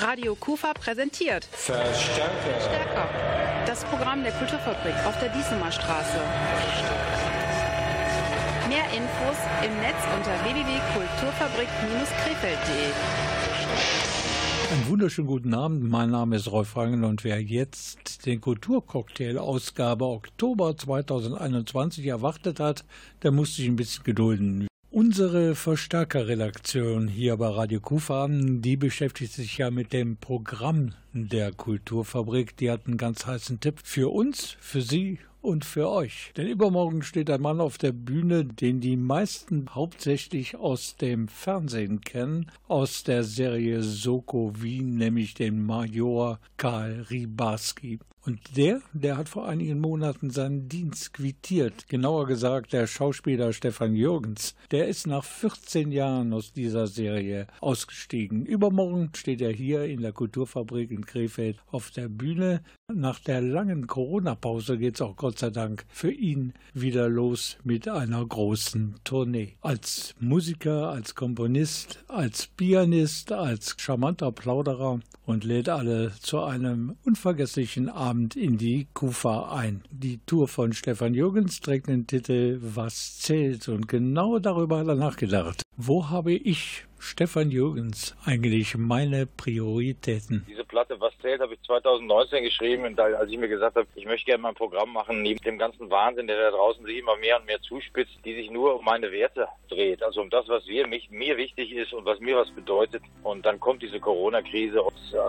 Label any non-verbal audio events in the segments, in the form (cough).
Radio Kufa präsentiert Verstärker. Stärker. Das Programm der Kulturfabrik auf der Diesemer Straße. Mehr Infos im Netz unter www.kulturfabrik-krefeld.de. Einen wunderschönen guten Abend. Mein Name ist Rolf Rangel und wer jetzt den Kulturcocktail Ausgabe Oktober 2021 erwartet hat, der muss sich ein bisschen gedulden. Unsere Verstärkerredaktion hier bei Radio Kufa, die beschäftigt sich ja mit dem Programm der Kulturfabrik. Die hat einen ganz heißen Tipp für uns, für Sie und für euch. Denn übermorgen steht ein Mann auf der Bühne, den die meisten hauptsächlich aus dem Fernsehen kennen, aus der Serie Soko Wien, nämlich den Major Karl Ribarski. Und der, der hat vor einigen Monaten seinen Dienst quittiert. Genauer gesagt, der Schauspieler Stefan Jürgens. Der ist nach 14 Jahren aus dieser Serie ausgestiegen. Übermorgen steht er hier in der Kulturfabrik in Krefeld auf der Bühne. Nach der langen Corona-Pause geht es auch Gott sei Dank für ihn wieder los mit einer großen Tournee. Als Musiker, als Komponist, als Pianist, als charmanter Plauderer und lädt alle zu einem unvergesslichen Abend in die Kufa ein. Die Tour von Stefan Jürgens trägt den Titel Was zählt und genau darüber hat er nachgedacht. Wo habe ich Stefan Jürgens eigentlich meine Prioritäten? Diese Platte, was zählt, habe ich 2019 geschrieben, und als ich mir gesagt habe, ich möchte gerne mal ein Programm machen, neben dem ganzen Wahnsinn, der da draußen sich immer mehr und mehr zuspitzt, die sich nur um meine Werte dreht, also um das, was wir, mich, mir wichtig ist und was mir was bedeutet. Und dann kommt diese Corona-Krise.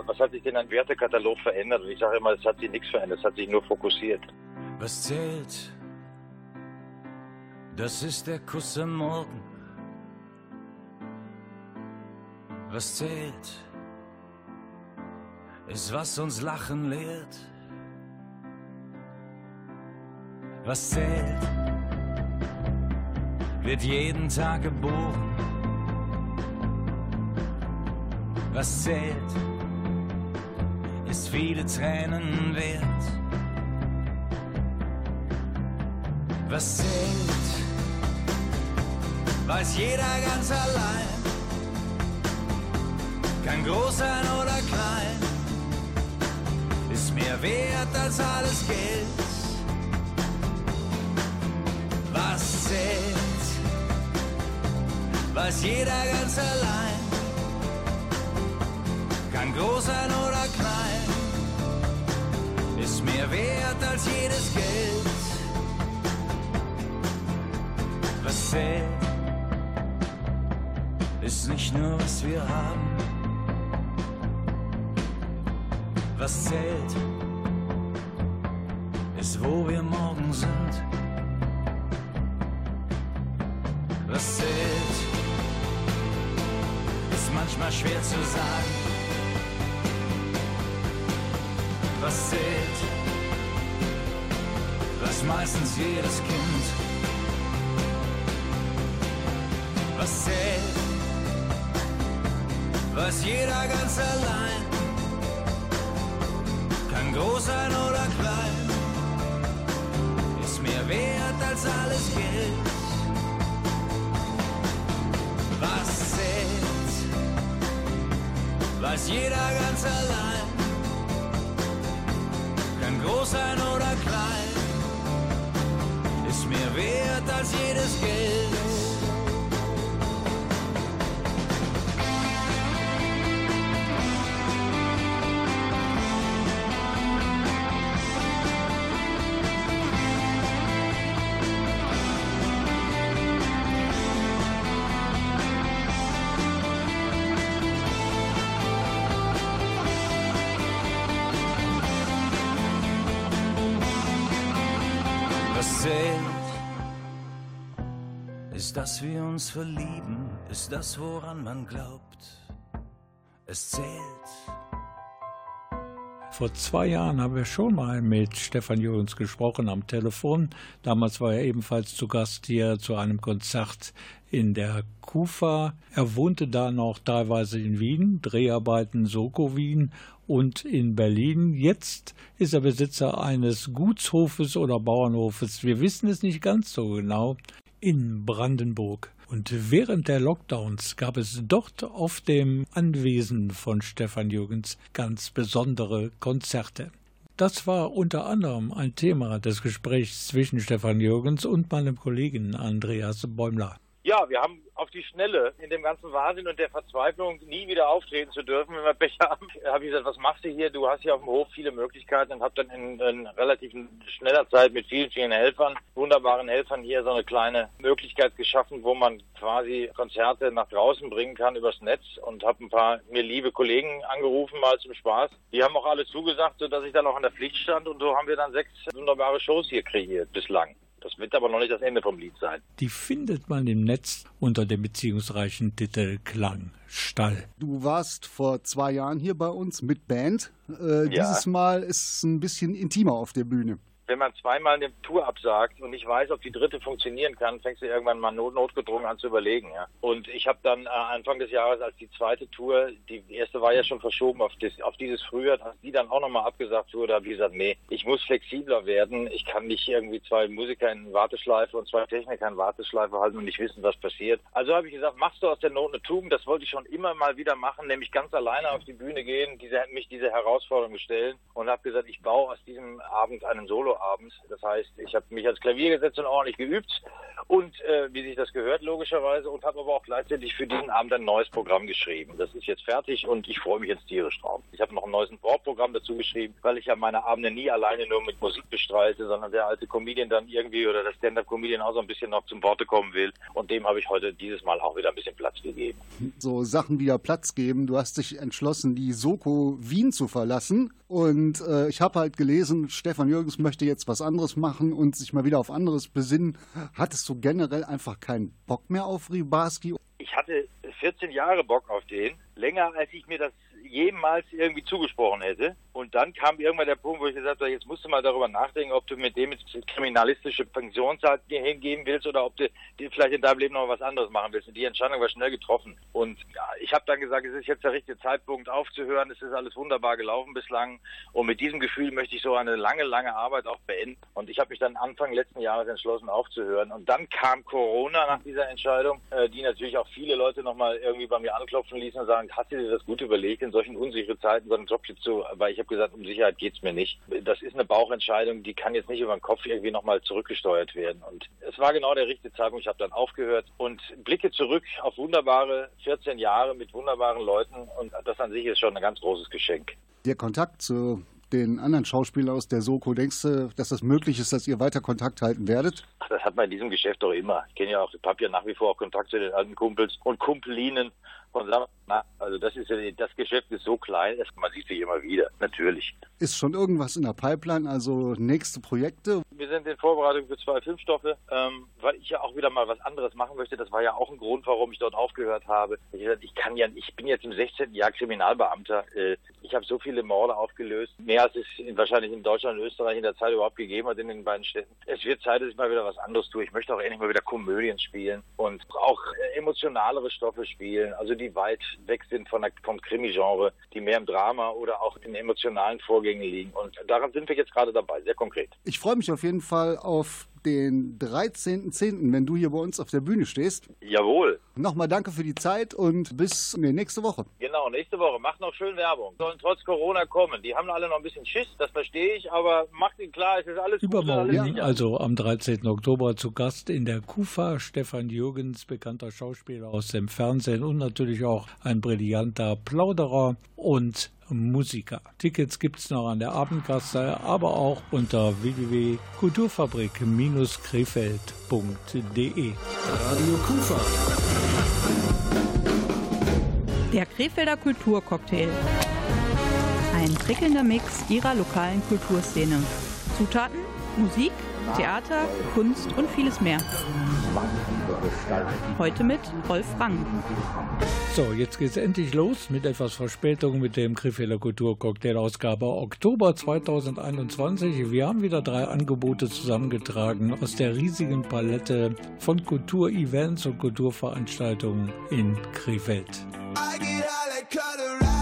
Was hat sich denn ein Wertekatalog verändert? Und ich sage immer, es hat sich nichts verändert, es hat sich nur fokussiert. Was zählt? Das ist der Kuss am Morgen Was zählt, ist, was uns Lachen lehrt. Was zählt, wird jeden Tag geboren. Was zählt, ist viele Tränen wert. Was zählt, weiß jeder ganz allein kann groß sein oder klein, ist mehr wert als alles Geld. Was zählt, weiß jeder ganz allein, kann groß sein oder klein, ist mehr wert als jedes Geld. Was zählt, ist nicht nur, was wir haben was zählt, ist, wo wir morgen sind. Was zählt, ist manchmal schwer zu sagen. Weiß jeder ganz allein, kann groß sein oder klein, uns verlieben, ist das, woran man glaubt. Es zählt. Vor zwei Jahren haben wir schon mal mit Stefan Jürgens gesprochen am Telefon. Damals war er ebenfalls zu Gast hier zu einem Konzert in der Kufa. Er wohnte da noch teilweise in Wien, Dreharbeiten Soko Wien und in Berlin. Jetzt ist er Besitzer eines Gutshofes oder Bauernhofes. Wir wissen es nicht ganz so genau in Brandenburg. Und während der Lockdowns gab es dort auf dem Anwesen von Stefan Jürgens ganz besondere Konzerte. Das war unter anderem ein Thema des Gesprächs zwischen Stefan Jürgens und meinem Kollegen Andreas Bäumler. Ja, wir haben auf die Schnelle in dem ganzen Wahnsinn und der Verzweiflung nie wieder auftreten zu dürfen, wenn wir Pech haben, (laughs) habe ich gesagt, was machst du hier? Du hast hier auf dem Hof viele Möglichkeiten und habe dann in, in relativ schneller Zeit mit vielen, vielen Helfern, wunderbaren Helfern hier so eine kleine Möglichkeit geschaffen, wo man quasi Konzerte nach draußen bringen kann übers Netz und habe ein paar mir liebe Kollegen angerufen mal zum Spaß. Die haben auch alle zugesagt, sodass ich dann auch an der Pflicht stand und so haben wir dann sechs wunderbare Shows hier kreiert bislang. Das wird aber noch nicht das Ende vom Lied sein. Die findet man im Netz unter dem beziehungsreichen Titel Klangstall. Du warst vor zwei Jahren hier bei uns mit Band. Äh, ja. Dieses Mal ist es ein bisschen intimer auf der Bühne wenn man zweimal eine Tour absagt und nicht weiß, ob die dritte funktionieren kann, fängst du irgendwann mal not notgedrungen an zu überlegen. Ja. Und ich habe dann äh, Anfang des Jahres, als die zweite Tour, die erste war ja schon verschoben auf, das, auf dieses Frühjahr, als die dann auch nochmal abgesagt wurde, habe ich gesagt, nee, ich muss flexibler werden. Ich kann nicht irgendwie zwei Musiker in Warteschleife und zwei Techniker in Warteschleife halten und nicht wissen, was passiert. Also habe ich gesagt, machst du aus der Not eine Tugend. Das wollte ich schon immer mal wieder machen, nämlich ganz alleine auf die Bühne gehen, diese, mich diese Herausforderung stellen und habe gesagt, ich baue aus diesem Abend einen Solo abends. Das heißt, ich habe mich ans Klavier gesetzt und ordentlich geübt und äh, wie sich das gehört logischerweise und habe aber auch gleichzeitig für diesen Abend ein neues Programm geschrieben. Das ist jetzt fertig und ich freue mich jetzt tierisch drauf. Ich habe noch ein neues Wortprogramm dazu geschrieben, weil ich ja meine Abende nie alleine nur mit Musik bestreite, sondern der alte Comedian dann irgendwie oder der Stand-up-Comedian auch so ein bisschen noch zum Worte kommen will und dem habe ich heute dieses Mal auch wieder ein bisschen Platz gegeben. So Sachen wieder Platz geben. Du hast dich entschlossen, die Soko Wien zu verlassen und äh, ich habe halt gelesen, Stefan Jürgens möchte jetzt was anderes machen und sich mal wieder auf anderes besinnen. Hattest du generell einfach keinen Bock mehr auf Ribarski? Ich hatte 14 Jahre Bock auf den, länger als ich mir das jemals irgendwie zugesprochen hätte. Und dann kam irgendwann der Punkt, wo ich gesagt habe, jetzt musst du mal darüber nachdenken, ob du mit dem jetzt kriminalistische Pensionszeit hingeben willst oder ob du dir vielleicht in deinem Leben noch was anderes machen willst. Und die Entscheidung war schnell getroffen. Und ja, ich habe dann gesagt, es ist jetzt der richtige Zeitpunkt aufzuhören. Es ist alles wunderbar gelaufen bislang. Und mit diesem Gefühl möchte ich so eine lange, lange Arbeit auch beenden. Und ich habe mich dann Anfang letzten Jahres entschlossen aufzuhören. Und dann kam Corona nach dieser Entscheidung, äh, die natürlich auch viele Leute nochmal irgendwie bei mir anklopfen ließen und sagen, hast du dir das gut überlegt, in solchen unsicheren Zeiten so einen Job zu, weil ich habe gesagt, um Sicherheit geht es mir nicht. Das ist eine Bauchentscheidung, die kann jetzt nicht über den Kopf irgendwie nochmal zurückgesteuert werden. Und es war genau der richtige Zeitpunkt. Ich habe dann aufgehört und blicke zurück auf wunderbare 14 Jahre mit wunderbaren Leuten und das an sich ist schon ein ganz großes Geschenk. Der Kontakt zu den anderen Schauspielern aus der Soko, denkst du, dass das möglich ist, dass ihr weiter Kontakt halten werdet? Ach, das hat man in diesem Geschäft doch immer. Ich kenne ja auch, ich habe ja nach wie vor auch Kontakt zu den alten Kumpels und Kumpelinen von na, also das ist ja, das Geschäft ist so klein, man sieht sich immer wieder, natürlich. Ist schon irgendwas in der Pipeline, also nächste Projekte? Wir sind in Vorbereitung für zwei Filmstoffe, ähm, weil ich ja auch wieder mal was anderes machen möchte. Das war ja auch ein Grund, warum ich dort aufgehört habe. Ich, gesagt, ich kann ja, ich bin jetzt im 16. Jahr Kriminalbeamter. Äh, ich habe so viele Morde aufgelöst, mehr als es wahrscheinlich in Deutschland und Österreich in der Zeit überhaupt gegeben hat in den beiden Städten. Es wird Zeit, dass ich mal wieder was anderes tue. Ich möchte auch endlich mal wieder Komödien spielen und auch emotionalere Stoffe spielen. Also die weit weg sind von der, vom Krimi-Genre, die mehr im Drama oder auch in emotionalen Vorgängen liegen. Und daran sind wir jetzt gerade dabei, sehr konkret. Ich freue mich auf jeden Fall auf den 13.10., wenn du hier bei uns auf der Bühne stehst. Jawohl. Nochmal danke für die Zeit und bis nächste Woche. Genau, nächste Woche. Macht noch schön Werbung. Sollen trotz Corona kommen. Die haben alle noch ein bisschen Schiss, das verstehe ich, aber macht ihnen klar, es ist alles Übermorgen, alles ja, also am 13. Oktober zu Gast in der KUFA Stefan Jürgens, bekannter Schauspieler aus dem Fernsehen und natürlich auch ein brillanter Plauderer und Musiker. Tickets gibt es noch an der Abendkasse, aber auch unter www.kulturfabrik-krefeld.de. Radio Kufa. Der Krefelder Kulturcocktail. Ein prickelnder Mix ihrer lokalen Kulturszene. Zutaten, Musik, Theater, Kunst und vieles mehr. Heute mit Rolf Rang. So, jetzt geht's endlich los mit etwas Verspätung mit dem Krefelder Kulturcocktail-Ausgabe Oktober 2021. Wir haben wieder drei Angebote zusammengetragen aus der riesigen Palette von Kulturevents und Kulturveranstaltungen in Krefeld. I get the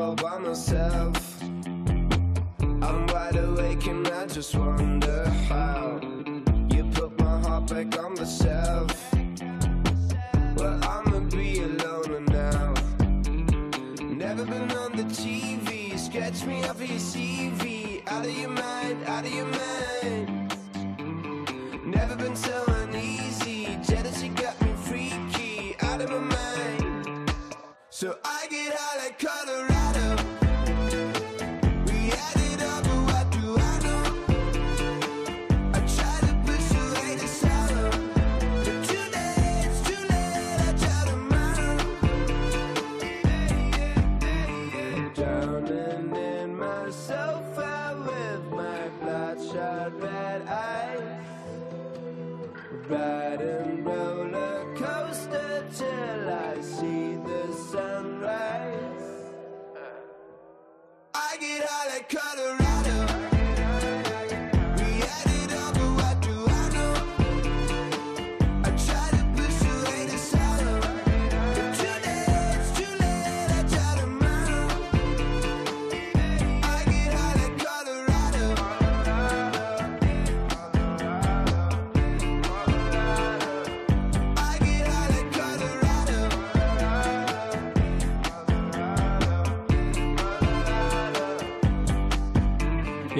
all by myself. I'm wide awake and I just wonder how you put my heart back on the shelf. Well, I'ma be alone now. Never been on the TV. Sketch me off for your CV. Out of your mind, out of your mind. Never been so uneasy. Jealousy got me freaky. Out of my mind. So I get high like Colorado. Get high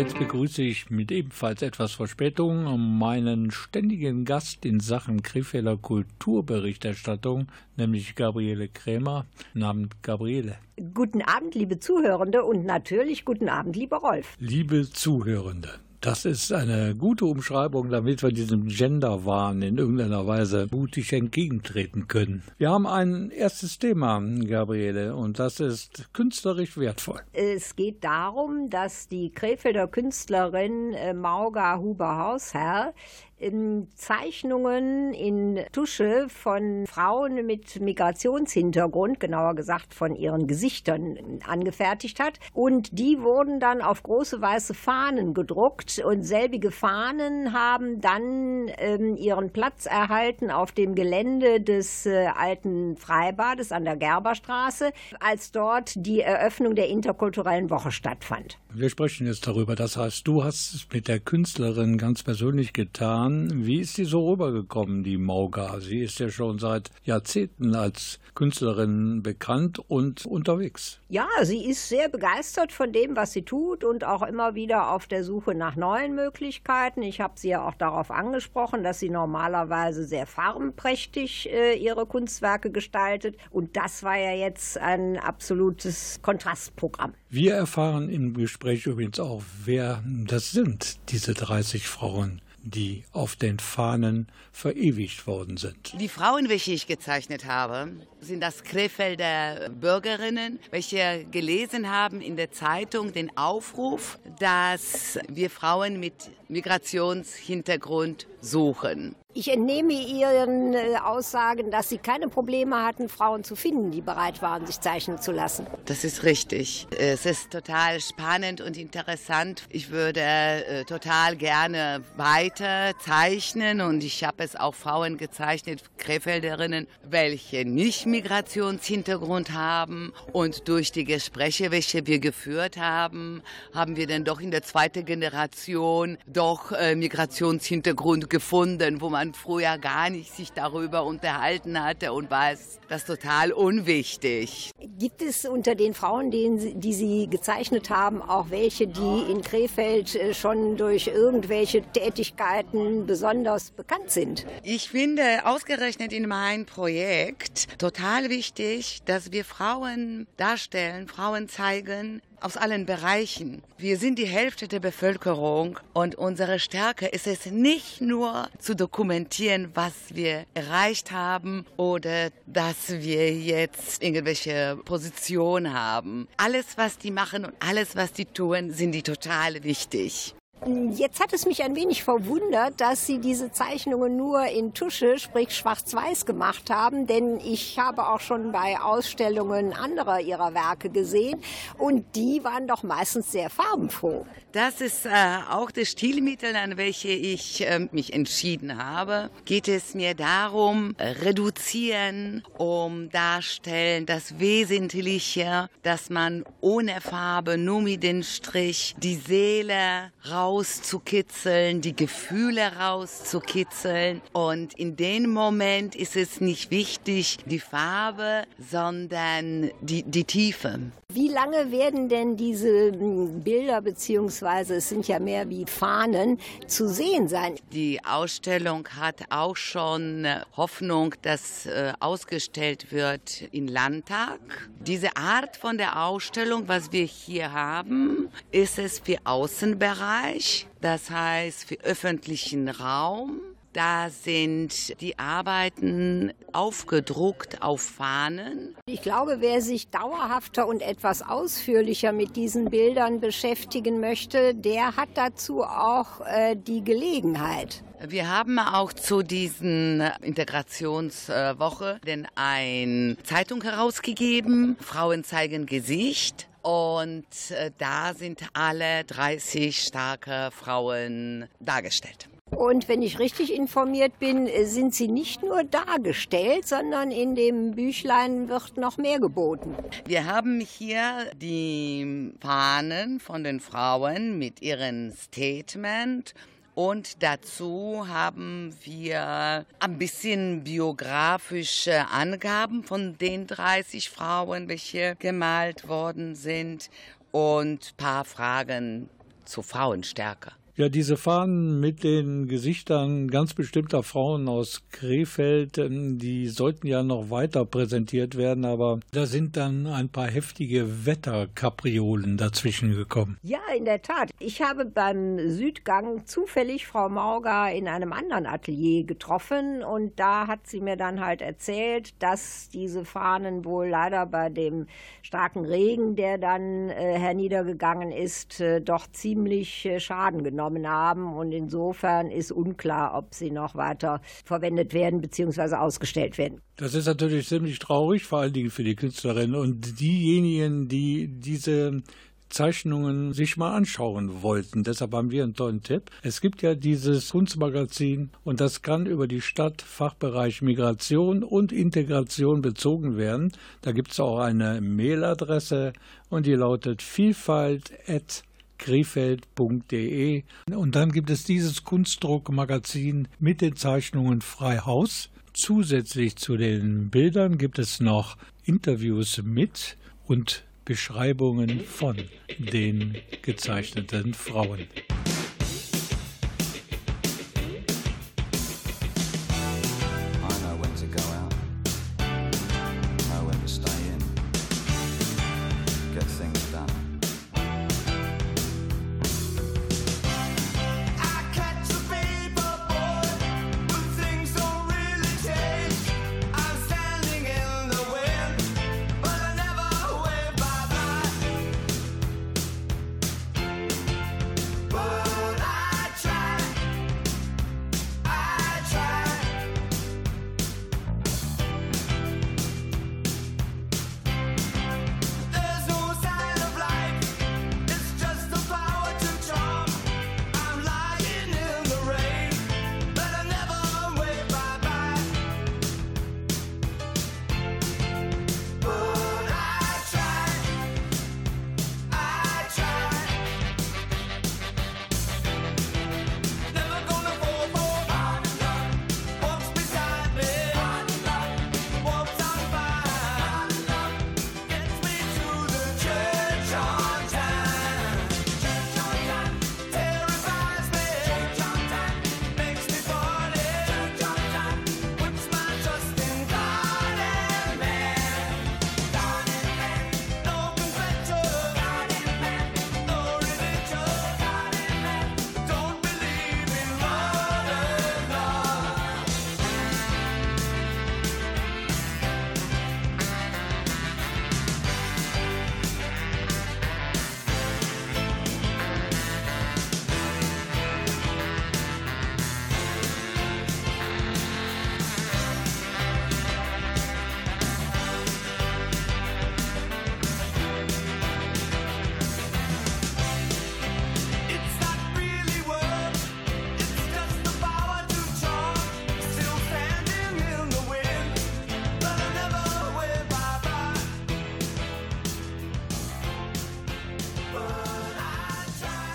Jetzt begrüße ich mit ebenfalls etwas Verspätung meinen ständigen Gast in Sachen Krefelder Kulturberichterstattung, nämlich Gabriele Krämer. Namen Gabriele. Guten Abend, liebe Zuhörende und natürlich guten Abend, lieber Rolf. Liebe Zuhörende. Das ist eine gute Umschreibung, damit wir diesem Genderwahn in irgendeiner Weise mutig entgegentreten können. Wir haben ein erstes Thema, Gabriele, und das ist künstlerisch wertvoll. Es geht darum, dass die Krefelder Künstlerin äh, Mauga Huber-Hausherr ähm, Zeichnungen in Tusche von Frauen mit Migrationshintergrund, genauer gesagt von ihren Gesichtern, angefertigt hat. Und die wurden dann auf große weiße Fahnen gedruckt und selbige Fahnen haben dann ähm, ihren Platz erhalten auf dem Gelände des äh, alten Freibades an der Gerberstraße, als dort die Eröffnung der interkulturellen Woche stattfand. Wir sprechen jetzt darüber. Das heißt, du hast es mit der Künstlerin ganz persönlich getan. Wie ist sie so rübergekommen, die Mauga? Sie ist ja schon seit Jahrzehnten als Künstlerin bekannt und unterwegs. Ja, sie ist sehr begeistert von dem, was sie tut und auch immer wieder auf der Suche nach neuen Möglichkeiten. Ich habe sie ja auch darauf angesprochen, dass sie normalerweise sehr farbenprächtig äh, ihre Kunstwerke gestaltet. Und das war ja jetzt ein absolutes Kontrastprogramm. Wir erfahren im Gespräch übrigens auch, wer das sind, diese 30 Frauen die auf den Fahnen verewigt worden sind. Die Frauen, welche ich gezeichnet habe, sind das Krefelder Bürgerinnen, welche gelesen haben in der Zeitung den Aufruf, dass wir Frauen mit Migrationshintergrund suchen. Ich entnehme Ihren äh, Aussagen, dass Sie keine Probleme hatten, Frauen zu finden, die bereit waren, sich zeichnen zu lassen. Das ist richtig. Es ist total spannend und interessant. Ich würde äh, total gerne weiter zeichnen und ich habe es auch Frauen gezeichnet, Krefelderinnen, welche nicht Migrationshintergrund haben. Und durch die Gespräche, welche wir geführt haben, haben wir dann doch in der zweiten Generation doch äh, Migrationshintergrund gefunden, wo man früher gar nicht sich darüber unterhalten hatte und war es das total unwichtig. Gibt es unter den Frauen, den, die Sie gezeichnet haben, auch welche, die in Krefeld äh, schon durch irgendwelche Tätigkeiten besonders bekannt sind? Ich finde ausgerechnet in meinem Projekt total wichtig, dass wir Frauen darstellen, Frauen zeigen, aus allen Bereichen. Wir sind die Hälfte der Bevölkerung und unsere Stärke ist es nicht nur zu dokumentieren, was wir erreicht haben oder dass wir jetzt irgendwelche Positionen haben. Alles, was die machen und alles, was die tun, sind die total wichtig. Jetzt hat es mich ein wenig verwundert, dass Sie diese Zeichnungen nur in Tusche, sprich schwarz-weiß gemacht haben, denn ich habe auch schon bei Ausstellungen anderer Ihrer Werke gesehen und die waren doch meistens sehr farbenfroh. Das ist äh, auch das Stilmittel, an welche ich äh, mich entschieden habe. Geht es mir darum, reduzieren, um darstellen das Wesentliche, dass man ohne Farbe, nur mit dem Strich die Seele raus rauszukitzeln, die Gefühle rauszukitzeln. Und in dem Moment ist es nicht wichtig, die Farbe, sondern die, die Tiefe. Wie lange werden denn diese hm, Bilder, beziehungsweise es sind ja mehr wie Fahnen, zu sehen sein? Die Ausstellung hat auch schon Hoffnung, dass äh, ausgestellt wird im Landtag. Diese Art von der Ausstellung, was wir hier haben, ist es für Außenbereich, das heißt für öffentlichen Raum. Da sind die Arbeiten aufgedruckt auf Fahnen. Ich glaube, wer sich dauerhafter und etwas ausführlicher mit diesen Bildern beschäftigen möchte, der hat dazu auch äh, die Gelegenheit. Wir haben auch zu diesen Integrationswoche denn eine Zeitung herausgegeben, Frauen zeigen Gesicht. Und äh, da sind alle 30 starke Frauen dargestellt. Und wenn ich richtig informiert bin, sind sie nicht nur dargestellt, sondern in dem Büchlein wird noch mehr geboten. Wir haben hier die Fahnen von den Frauen mit ihrem Statement und dazu haben wir ein bisschen biografische Angaben von den 30 Frauen, welche gemalt worden sind und ein paar Fragen zur Frauenstärke. Ja, diese Fahnen mit den Gesichtern ganz bestimmter Frauen aus Krefeld, ähm, die sollten ja noch weiter präsentiert werden, aber da sind dann ein paar heftige Wetterkapriolen dazwischen gekommen. Ja, in der Tat. Ich habe beim Südgang zufällig Frau Mauger in einem anderen Atelier getroffen und da hat sie mir dann halt erzählt, dass diese Fahnen wohl leider bei dem starken Regen, der dann äh, herniedergegangen ist, äh, doch ziemlich äh, Schaden genommen genommen haben. Und insofern ist unklar, ob sie noch weiter verwendet werden bzw. ausgestellt werden. Das ist natürlich ziemlich traurig, vor allen Dingen für die Künstlerin und diejenigen, die diese Zeichnungen sich mal anschauen wollten. Deshalb haben wir einen tollen Tipp. Es gibt ja dieses Kunstmagazin und das kann über die Stadt Fachbereich Migration und Integration bezogen werden. Da gibt es auch eine Mailadresse und die lautet vielfalt@ krefeld.de. Und dann gibt es dieses Kunstdruckmagazin mit den Zeichnungen Freihaus. Zusätzlich zu den Bildern gibt es noch Interviews mit und Beschreibungen von den gezeichneten Frauen.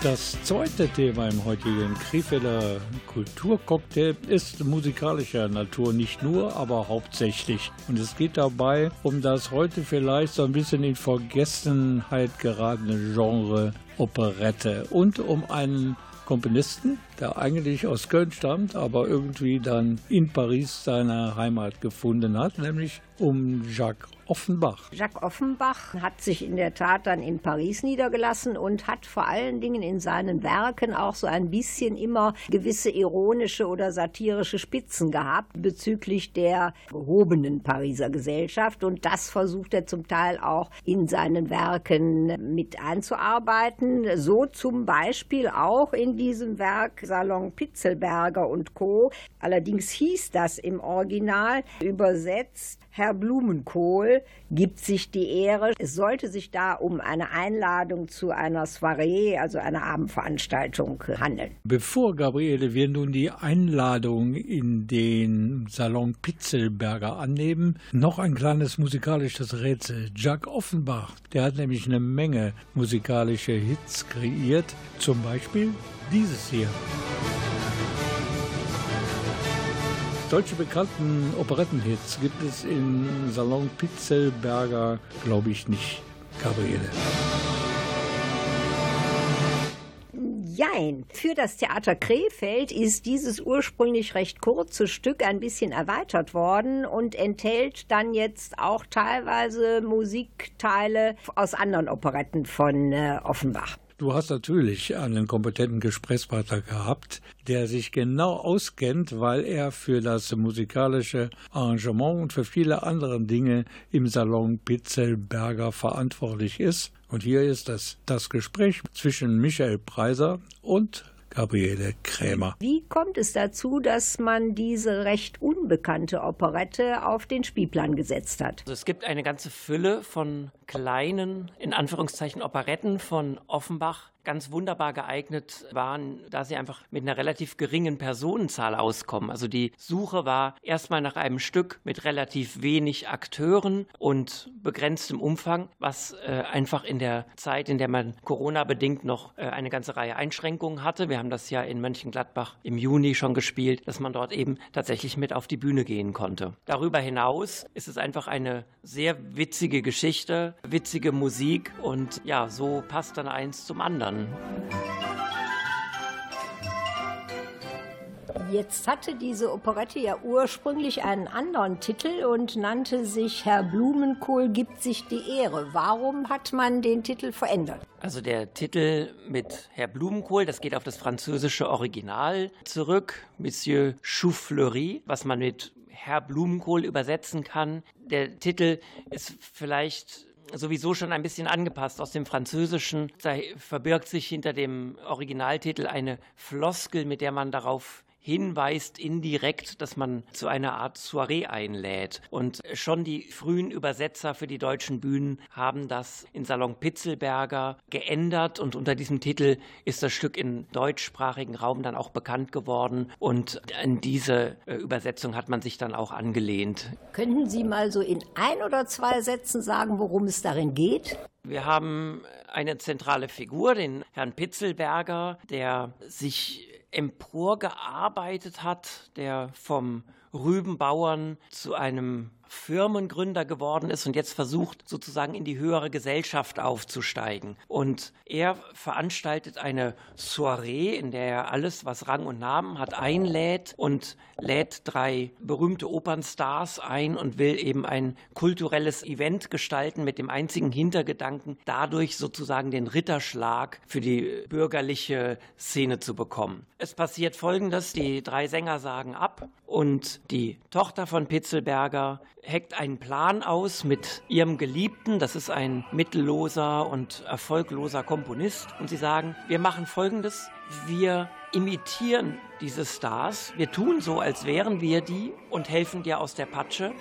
Das zweite Thema im heutigen Krefelder Kulturcocktail ist musikalischer Natur, nicht nur, aber hauptsächlich. Und es geht dabei um das heute vielleicht so ein bisschen in Vergessenheit geratene Genre Operette und um einen Komponisten, der eigentlich aus Köln stammt, aber irgendwie dann in Paris seine Heimat gefunden hat, nämlich um Jacques Offenbach. Jacques Offenbach hat sich in der Tat dann in Paris niedergelassen und hat vor allen Dingen in seinen Werken auch so ein bisschen immer gewisse ironische oder satirische Spitzen gehabt bezüglich der gehobenen Pariser Gesellschaft. Und das versucht er zum Teil auch in seinen Werken mit einzuarbeiten. So zum Beispiel auch in diesem Werk Salon Pitzelberger und Co. Allerdings hieß das im Original übersetzt Herr Blumenkohl gibt sich die Ehre. Es sollte sich da um eine Einladung zu einer Soiree, also einer Abendveranstaltung handeln. Bevor, Gabriele, wir nun die Einladung in den Salon Pitzelberger annehmen, noch ein kleines musikalisches Rätsel. Jacques Offenbach, der hat nämlich eine Menge musikalische Hits kreiert, zum Beispiel dieses hier. Solche bekannten Operettenhits gibt es in Salon Pitzelberger, glaube ich, nicht. Gabriele. Jein. Für das Theater Krefeld ist dieses ursprünglich recht kurze Stück ein bisschen erweitert worden und enthält dann jetzt auch teilweise Musikteile aus anderen Operetten von äh, Offenbach. Du hast natürlich einen kompetenten Gesprächspartner gehabt, der sich genau auskennt, weil er für das musikalische Arrangement und für viele andere Dinge im Salon Pitzelberger verantwortlich ist. Und hier ist das, das Gespräch zwischen Michael Preiser und Gabriele Krämer. Wie kommt es dazu, dass man diese recht unbekannte Operette auf den Spielplan gesetzt hat? Also es gibt eine ganze Fülle von kleinen, in Anführungszeichen, Operetten von Offenbach, ganz wunderbar geeignet waren, da sie einfach mit einer relativ geringen Personenzahl auskommen. Also die Suche war erstmal nach einem Stück mit relativ wenig Akteuren und begrenztem Umfang, was äh, einfach in der Zeit, in der man Corona-bedingt noch äh, eine ganze Reihe Einschränkungen hatte. Wir haben das ja in Mönchengladbach im Juni schon gespielt, dass man dort eben tatsächlich mit auf die Bühne gehen konnte. Darüber hinaus ist es einfach eine sehr witzige Geschichte, witzige Musik und ja, so passt dann eins zum anderen an. Jetzt hatte diese Operette ja ursprünglich einen anderen Titel und nannte sich Herr Blumenkohl gibt sich die Ehre. Warum hat man den Titel verändert? Also der Titel mit Herr Blumenkohl, das geht auf das französische Original zurück, Monsieur Choufleury, was man mit Herr Blumenkohl übersetzen kann. Der Titel ist vielleicht sowieso schon ein bisschen angepasst aus dem Französischen. Da verbirgt sich hinter dem Originaltitel eine Floskel, mit der man darauf hinweist indirekt, dass man zu einer Art Soiree einlädt. Und schon die frühen Übersetzer für die deutschen Bühnen haben das in Salon Pitzelberger geändert und unter diesem Titel ist das Stück im deutschsprachigen Raum dann auch bekannt geworden und an diese äh, Übersetzung hat man sich dann auch angelehnt. Könnten Sie mal so in ein oder zwei Sätzen sagen, worum es darin geht? Wir haben eine zentrale Figur, den Herrn Pitzelberger, der sich emporgearbeitet hat, der vom Rübenbauern zu einem Firmengründer geworden ist und jetzt versucht, sozusagen in die höhere Gesellschaft aufzusteigen. Und er veranstaltet eine Soiree, in der er alles, was Rang und Namen hat, einlädt und lädt drei berühmte Opernstars ein und will eben ein kulturelles Event gestalten mit dem einzigen Hintergedanken, dadurch sozusagen den Ritterschlag für die bürgerliche Szene zu bekommen. Es passiert Folgendes, die drei Sänger sagen ab und die Tochter von Pitzelberger heckt einen Plan aus mit ihrem Geliebten, das ist ein mittelloser und erfolgloser Komponist, und sie sagen, wir machen Folgendes, wir imitieren diese Stars, wir tun so, als wären wir die und helfen dir aus der Patsche.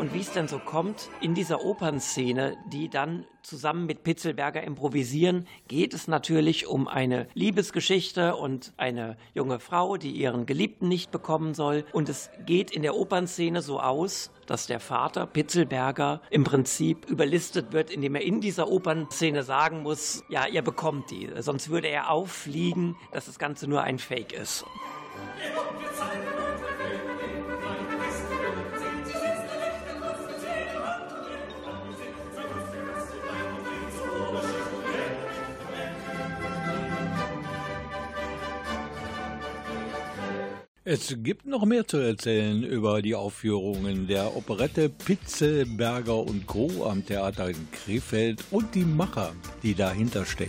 Und wie es dann so kommt, in dieser Opernszene, die dann zusammen mit Pitzelberger improvisieren, geht es natürlich um eine Liebesgeschichte und eine junge Frau, die ihren Geliebten nicht bekommen soll. Und es geht in der Opernszene so aus, dass der Vater Pitzelberger im Prinzip überlistet wird, indem er in dieser Opernszene sagen muss, ja, ihr bekommt die. Sonst würde er auffliegen, dass das Ganze nur ein Fake ist. Es gibt noch mehr zu erzählen über die Aufführungen der Operette Pitzelberger und Co. am Theater in Krefeld und die Macher, die dahinter stehen.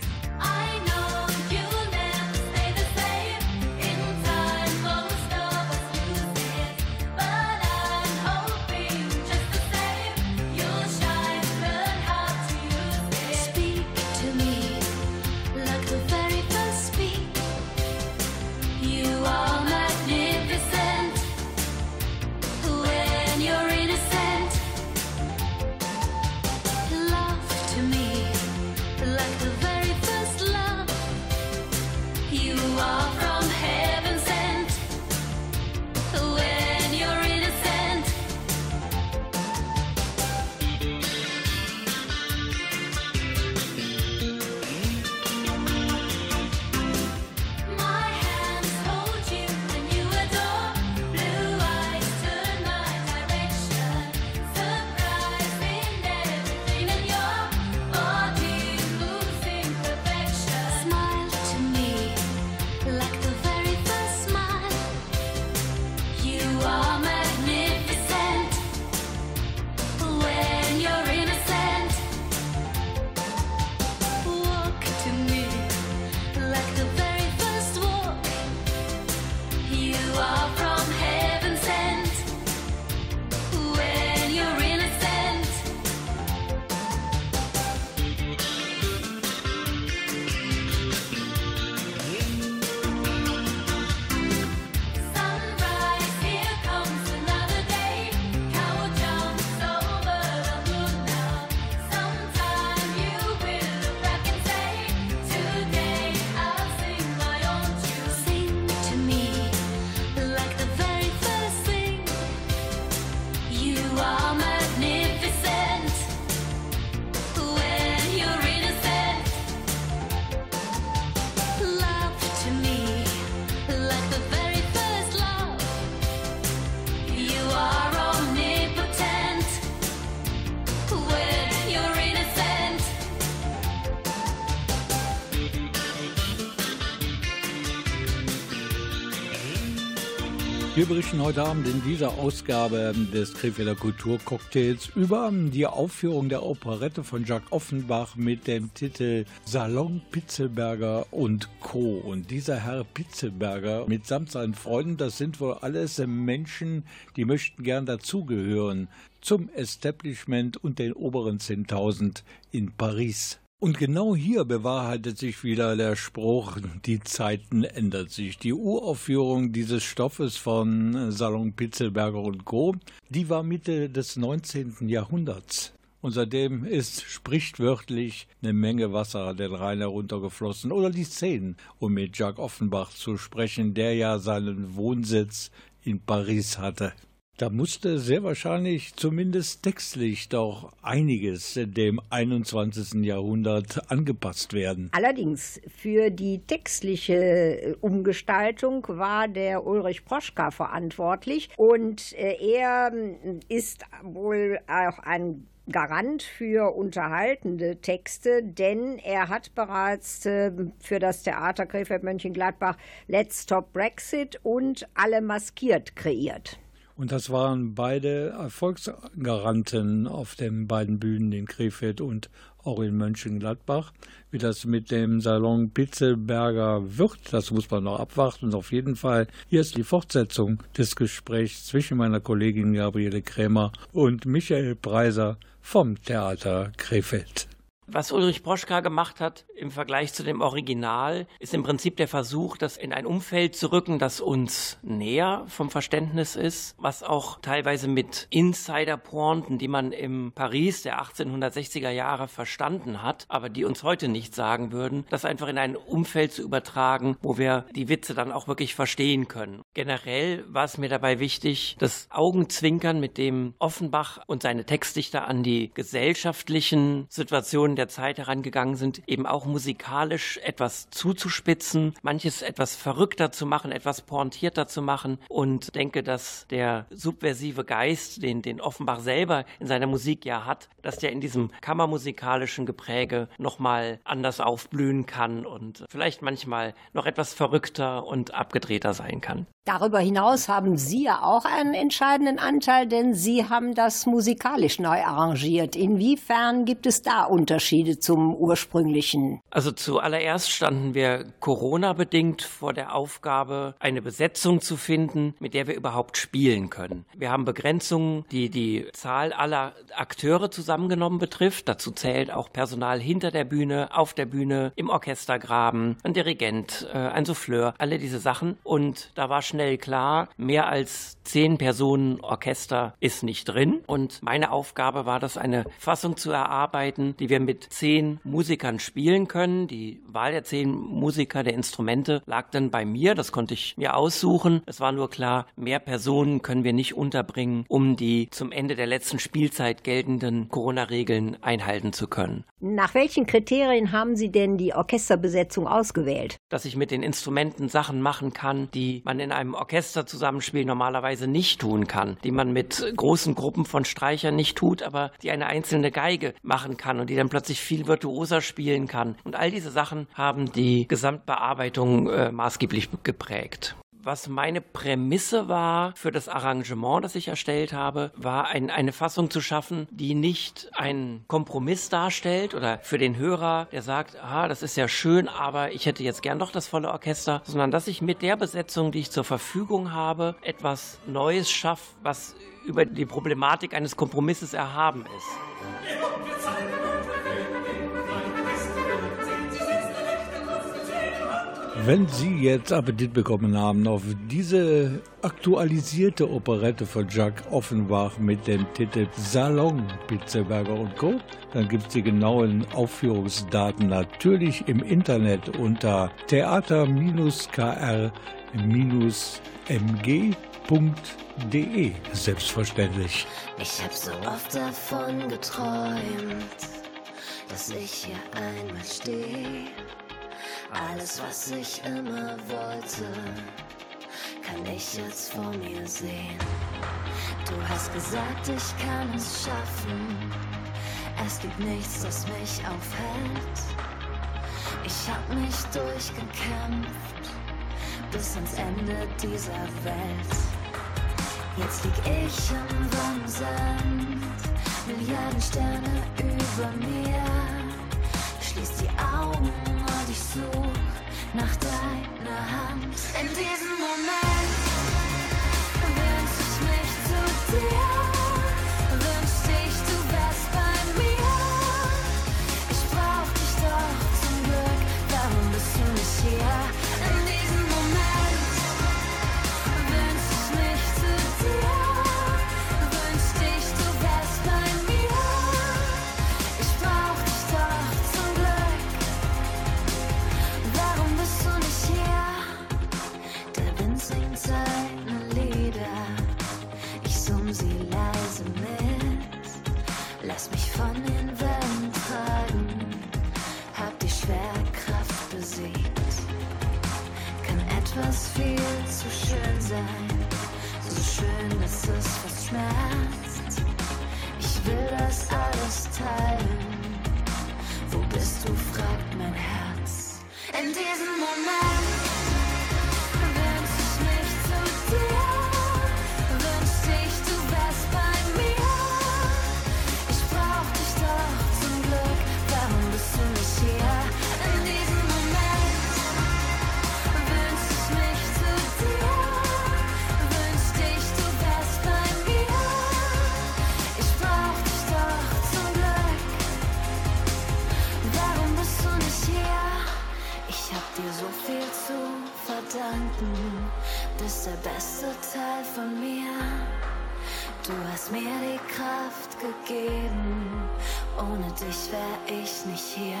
Berichten heute Abend in dieser Ausgabe des Krefelder Kulturcocktails über die Aufführung der Operette von Jacques Offenbach mit dem Titel Salon Pitzelberger und Co. Und dieser Herr Pitzelberger mitsamt seinen Freunden, das sind wohl alles Menschen, die möchten gern dazugehören zum Establishment und den oberen 10.000 in Paris. Und genau hier bewahrheitet sich wieder der Spruch, die Zeiten ändern sich. Die Uraufführung dieses Stoffes von Salon Pitzelberger und Co., die war Mitte des 19. Jahrhunderts. Und seitdem ist sprichwörtlich eine Menge Wasser den Rhein heruntergeflossen. Oder die Szenen, um mit Jacques Offenbach zu sprechen, der ja seinen Wohnsitz in Paris hatte. Da musste sehr wahrscheinlich zumindest textlich doch einiges dem 21. Jahrhundert angepasst werden. Allerdings für die textliche äh, Umgestaltung war der Ulrich Proschka verantwortlich und äh, er ähm, ist wohl auch ein Garant für unterhaltende Texte, denn er hat bereits äh, für das Theater Krefeld-Mönchengladbach Let's Stop Brexit und Alle maskiert kreiert. Und das waren beide Erfolgsgaranten auf den beiden Bühnen in Krefeld und auch in Mönchengladbach. Wie das mit dem Salon Pitzelberger wird, das muss man noch abwarten. Und auf jeden Fall, hier ist die Fortsetzung des Gesprächs zwischen meiner Kollegin Gabriele Krämer und Michael Preiser vom Theater Krefeld. Was Ulrich Broschka gemacht hat im Vergleich zu dem Original, ist im Prinzip der Versuch, das in ein Umfeld zu rücken, das uns näher vom Verständnis ist, was auch teilweise mit Insider-Pointen, die man im Paris der 1860er Jahre verstanden hat, aber die uns heute nicht sagen würden, das einfach in ein Umfeld zu übertragen, wo wir die Witze dann auch wirklich verstehen können. Generell war es mir dabei wichtig, das Augenzwinkern, mit dem Offenbach und seine Textdichter an die gesellschaftlichen Situationen der Zeit herangegangen sind, eben auch musikalisch etwas zuzuspitzen, manches etwas verrückter zu machen, etwas pointierter zu machen und denke, dass der subversive Geist, den, den Offenbach selber in seiner Musik ja hat, dass der in diesem kammermusikalischen Gepräge nochmal anders aufblühen kann und vielleicht manchmal noch etwas verrückter und abgedrehter sein kann. Darüber hinaus haben Sie ja auch einen entscheidenden Anteil, denn Sie haben das musikalisch neu arrangiert. Inwiefern gibt es da Unterschiede zum ursprünglichen? Also zuallererst standen wir Corona-bedingt vor der Aufgabe, eine Besetzung zu finden, mit der wir überhaupt spielen können. Wir haben Begrenzungen, die die Zahl aller Akteure zusammengenommen betrifft. Dazu zählt auch Personal hinter der Bühne, auf der Bühne, im Orchestergraben, ein Dirigent, äh, ein Souffleur, alle diese Sachen. Und da war schnell klar, mehr als zehn Personen Orchester ist nicht drin. Und meine Aufgabe war das, eine Fassung zu erarbeiten, die wir mit zehn Musikern spielen können. Die Wahl der zehn Musiker, der Instrumente lag dann bei mir. Das konnte ich mir aussuchen. Es war nur klar, mehr Personen können wir nicht unterbringen, um die zum Ende der letzten Spielzeit geltenden Corona-Regeln einhalten zu können. Nach welchen Kriterien haben Sie denn die Orchesterbesetzung ausgewählt? Dass ich mit den Instrumenten Sachen machen kann, die man in einem einem Orchesterzusammenspiel normalerweise nicht tun kann, die man mit großen Gruppen von Streichern nicht tut, aber die eine einzelne Geige machen kann und die dann plötzlich viel virtuoser spielen kann. Und all diese Sachen haben die Gesamtbearbeitung äh, maßgeblich geprägt was meine Prämisse war für das Arrangement, das ich erstellt habe, war ein, eine Fassung zu schaffen, die nicht einen Kompromiss darstellt oder für den Hörer, der sagt, ah, das ist ja schön, aber ich hätte jetzt gern doch das volle Orchester, sondern dass ich mit der Besetzung, die ich zur Verfügung habe, etwas Neues schaffe, was über die Problematik eines Kompromisses erhaben ist. Wenn Sie jetzt Appetit bekommen haben auf diese aktualisierte Operette von Jacques Offenbach mit dem Titel Salon Pitzelberger und Co., dann gibt es die genauen Aufführungsdaten natürlich im Internet unter theater-mg.de. Selbstverständlich. Ich hab so oft davon geträumt, dass ich hier einmal stehe alles, was ich immer wollte, kann ich jetzt vor mir sehen. Du hast gesagt, ich kann es schaffen. Es gibt nichts, das mich aufhält. Ich hab mich durchgekämpft bis ans Ende dieser Welt. Jetzt lieg ich im warmen Milliarden Sterne über mir. Schließ die Augen ich such nach deiner Hand. In diesem Moment wünsch ich mich zu dir. Etwas viel zu schön sein. So schön, dass es fast schmerzt. Ich will das alles teilen. Wo bist du, fragt mein Herz. In diesem Moment verstanden. Bist der beste Teil von mir. Du hast mir die Kraft gegeben. Ohne dich wär ich nicht hier.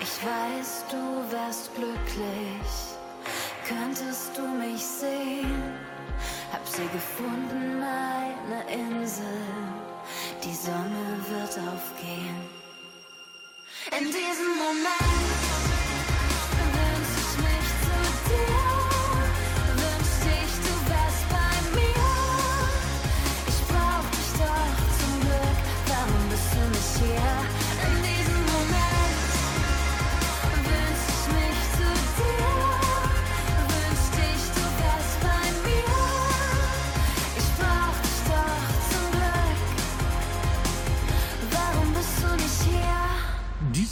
Ich weiß, du wärst glücklich. Könntest du mich sehen? Hab sie gefunden, meine Insel. Die Sonne wird aufgehen. In diesem Moment.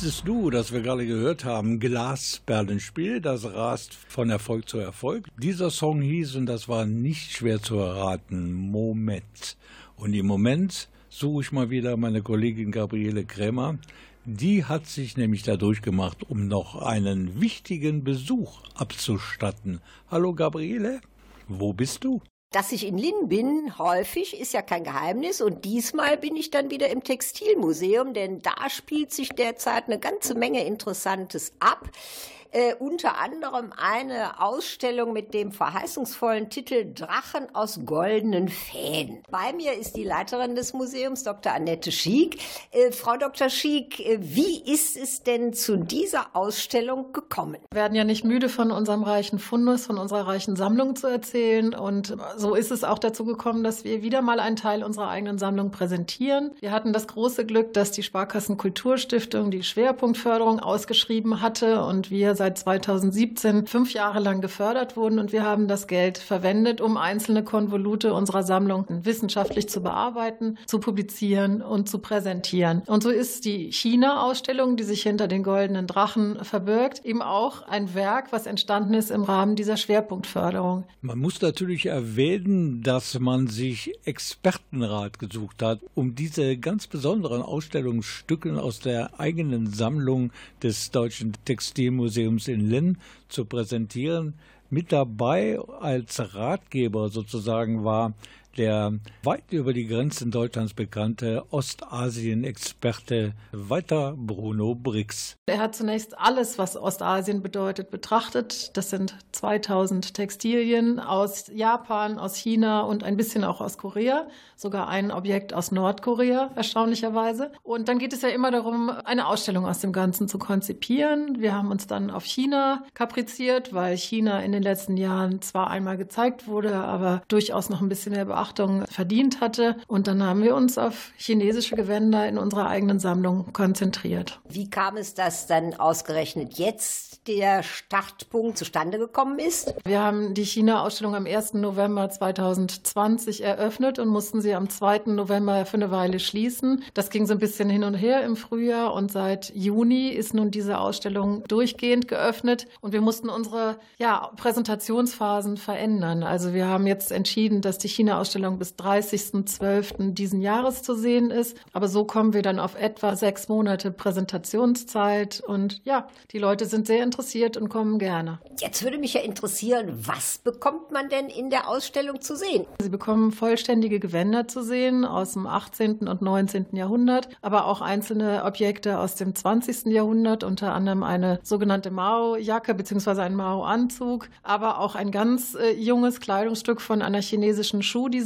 Dieses Duo, das wir gerade gehört haben, Glasperlenspiel, das rast von Erfolg zu Erfolg. Dieser Song hieß, und das war nicht schwer zu erraten, Moment. Und im Moment suche ich mal wieder meine Kollegin Gabriele Krämer. Die hat sich nämlich da durchgemacht, um noch einen wichtigen Besuch abzustatten. Hallo Gabriele, wo bist du? Dass ich in Linn bin, häufig, ist ja kein Geheimnis. Und diesmal bin ich dann wieder im Textilmuseum, denn da spielt sich derzeit eine ganze Menge Interessantes ab. Äh, unter anderem eine Ausstellung mit dem verheißungsvollen Titel Drachen aus goldenen Fäden. Bei mir ist die Leiterin des Museums, Dr. Annette Schiek. Äh, Frau Dr. Schiek, äh, wie ist es denn zu dieser Ausstellung gekommen? Wir werden ja nicht müde von unserem reichen Fundus, von unserer reichen Sammlung zu erzählen. Und so ist es auch dazu gekommen, dass wir wieder mal einen Teil unserer eigenen Sammlung präsentieren. Wir hatten das große Glück, dass die Sparkassen Kulturstiftung die Schwerpunktförderung ausgeschrieben hatte und wir seit 2017 fünf Jahre lang gefördert wurden. Und wir haben das Geld verwendet, um einzelne Konvolute unserer Sammlung wissenschaftlich zu bearbeiten, zu publizieren und zu präsentieren. Und so ist die China-Ausstellung, die sich hinter den goldenen Drachen verbirgt, eben auch ein Werk, was entstanden ist im Rahmen dieser Schwerpunktförderung. Man muss natürlich erwähnen, dass man sich Expertenrat gesucht hat, um diese ganz besonderen Ausstellungsstücke aus der eigenen Sammlung des Deutschen Textilmuseums in Linn zu präsentieren. Mit dabei als Ratgeber sozusagen war der weit über die Grenzen Deutschlands bekannte Ostasien-Experte Walter Bruno Brix. Er hat zunächst alles, was Ostasien bedeutet, betrachtet. Das sind 2000 Textilien aus Japan, aus China und ein bisschen auch aus Korea. Sogar ein Objekt aus Nordkorea, erstaunlicherweise. Und dann geht es ja immer darum, eine Ausstellung aus dem Ganzen zu konzipieren. Wir haben uns dann auf China kapriziert, weil China in den letzten Jahren zwar einmal gezeigt wurde, aber durchaus noch ein bisschen mehr Beachtung verdient hatte. Und dann haben wir uns auf chinesische Gewänder in unserer eigenen Sammlung konzentriert. Wie kam es, dass dann ausgerechnet jetzt der Startpunkt zustande gekommen ist? Wir haben die China-Ausstellung am 1. November 2020 eröffnet und mussten sie am 2. November für eine Weile schließen. Das ging so ein bisschen hin und her im Frühjahr und seit Juni ist nun diese Ausstellung durchgehend geöffnet und wir mussten unsere ja, Präsentationsphasen verändern. Also wir haben jetzt entschieden, dass die China-Ausstellung bis 30.12. diesen Jahres zu sehen ist. Aber so kommen wir dann auf etwa sechs Monate Präsentationszeit und ja, die Leute sind sehr interessiert und kommen gerne. Jetzt würde mich ja interessieren, was bekommt man denn in der Ausstellung zu sehen? Sie bekommen vollständige Gewänder zu sehen aus dem 18. und 19. Jahrhundert, aber auch einzelne Objekte aus dem 20. Jahrhundert, unter anderem eine sogenannte Mao-Jacke bzw. ein Mao-Anzug, aber auch ein ganz äh, junges Kleidungsstück von einer chinesischen Schuhdesignerin, die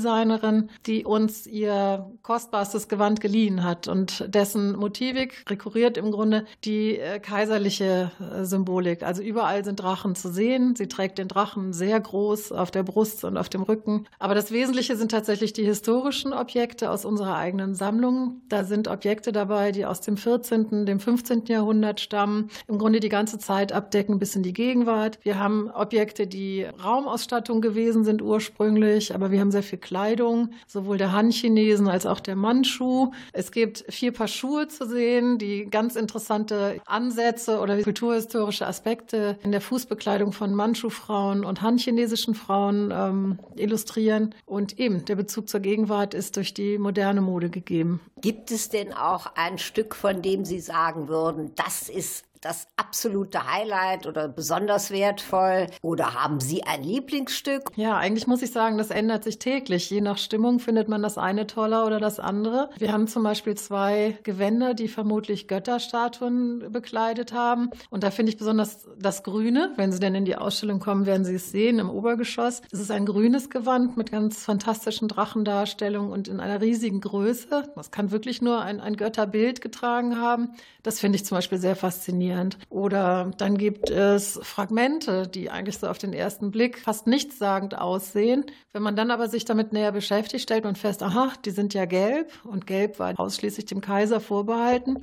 uns ihr kostbarstes Gewand geliehen hat und dessen Motivik rekurriert im Grunde die äh, kaiserliche äh, Symbolik. Also überall sind Drachen zu sehen. Sie trägt den Drachen sehr groß auf der Brust und auf dem Rücken. Aber das Wesentliche sind tatsächlich die historischen Objekte aus unserer eigenen Sammlung. Da sind Objekte dabei, die aus dem 14., dem 15. Jahrhundert stammen, im Grunde die ganze Zeit abdecken bis in die Gegenwart. Wir haben Objekte, die Raumausstattung gewesen sind ursprünglich, aber wir haben sehr viel Kleidung, sowohl der Han-Chinesen als auch der Mandschuh. Es gibt vier Paar Schuhe zu sehen, die ganz interessante Ansätze oder kulturhistorische Aspekte in der Fußbekleidung von Mandschuh-Frauen und Han-chinesischen Frauen ähm, illustrieren. Und eben der Bezug zur Gegenwart ist durch die moderne Mode gegeben. Gibt es denn auch ein Stück, von dem Sie sagen würden, das ist das absolute Highlight oder besonders wertvoll? Oder haben Sie ein Lieblingsstück? Ja, eigentlich muss ich sagen, das ändert sich täglich. Je nach Stimmung findet man das eine toller oder das andere. Wir haben zum Beispiel zwei Gewänder, die vermutlich Götterstatuen bekleidet haben. Und da finde ich besonders das Grüne. Wenn Sie denn in die Ausstellung kommen, werden Sie es sehen im Obergeschoss. Es ist ein grünes Gewand mit ganz fantastischen Drachendarstellungen und in einer riesigen Größe. Das kann wirklich nur ein, ein Götterbild getragen haben. Das finde ich zum Beispiel sehr faszinierend. Oder dann gibt es Fragmente, die eigentlich so auf den ersten Blick fast nichtssagend aussehen. Wenn man dann aber sich damit näher beschäftigt, stellt man fest, aha, die sind ja gelb und gelb war ausschließlich dem Kaiser vorbehalten.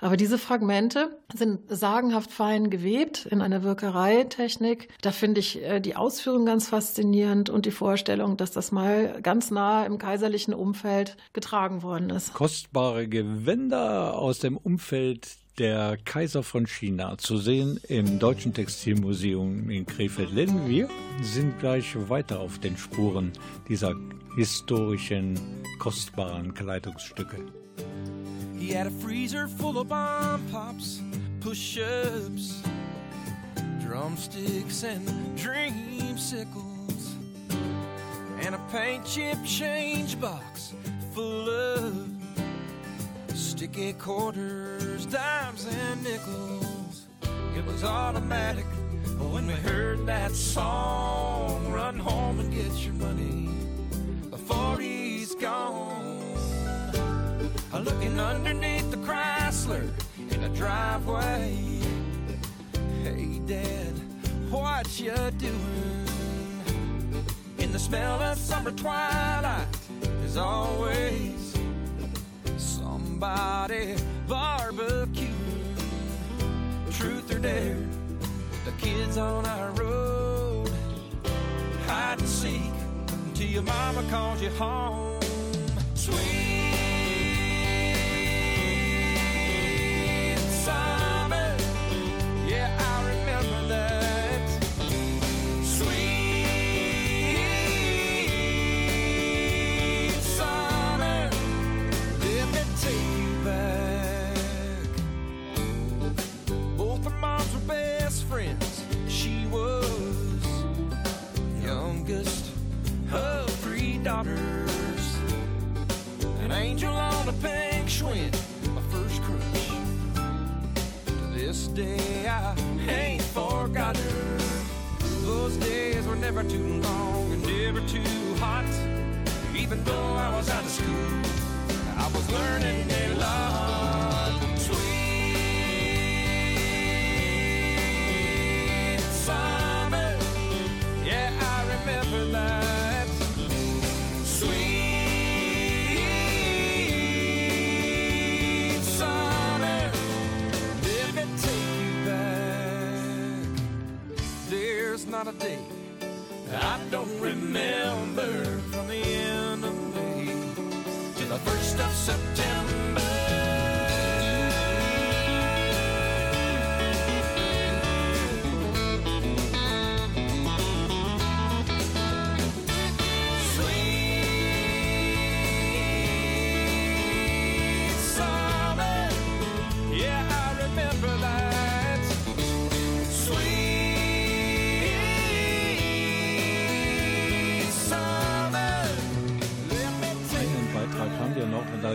Aber diese Fragmente sind sagenhaft fein gewebt in einer Wirkereitechnik. Da finde ich äh, die Ausführung ganz faszinierend und die Vorstellung, dass das mal ganz nah im kaiserlichen Umfeld getragen worden ist. Kostbare Gewänder aus dem Umfeld der Kaiser von China zu sehen im Deutschen Textilmuseum in Krefeld-Linn. Wir sind gleich weiter auf den Spuren dieser historischen, kostbaren Kleidungsstücke. He had a freezer full of bomb pops, push ups, drumsticks, and dreamsicles, and a paint chip change box full of sticky quarters, dimes, and nickels. It was automatic when we heard that song run home and get your money before he's gone. Looking underneath the Chrysler in the driveway. Hey, Dad, what you doing? In the smell of summer twilight is always somebody barbecuing. Truth or dare, the kids on our road hide and seek until your mama calls you home.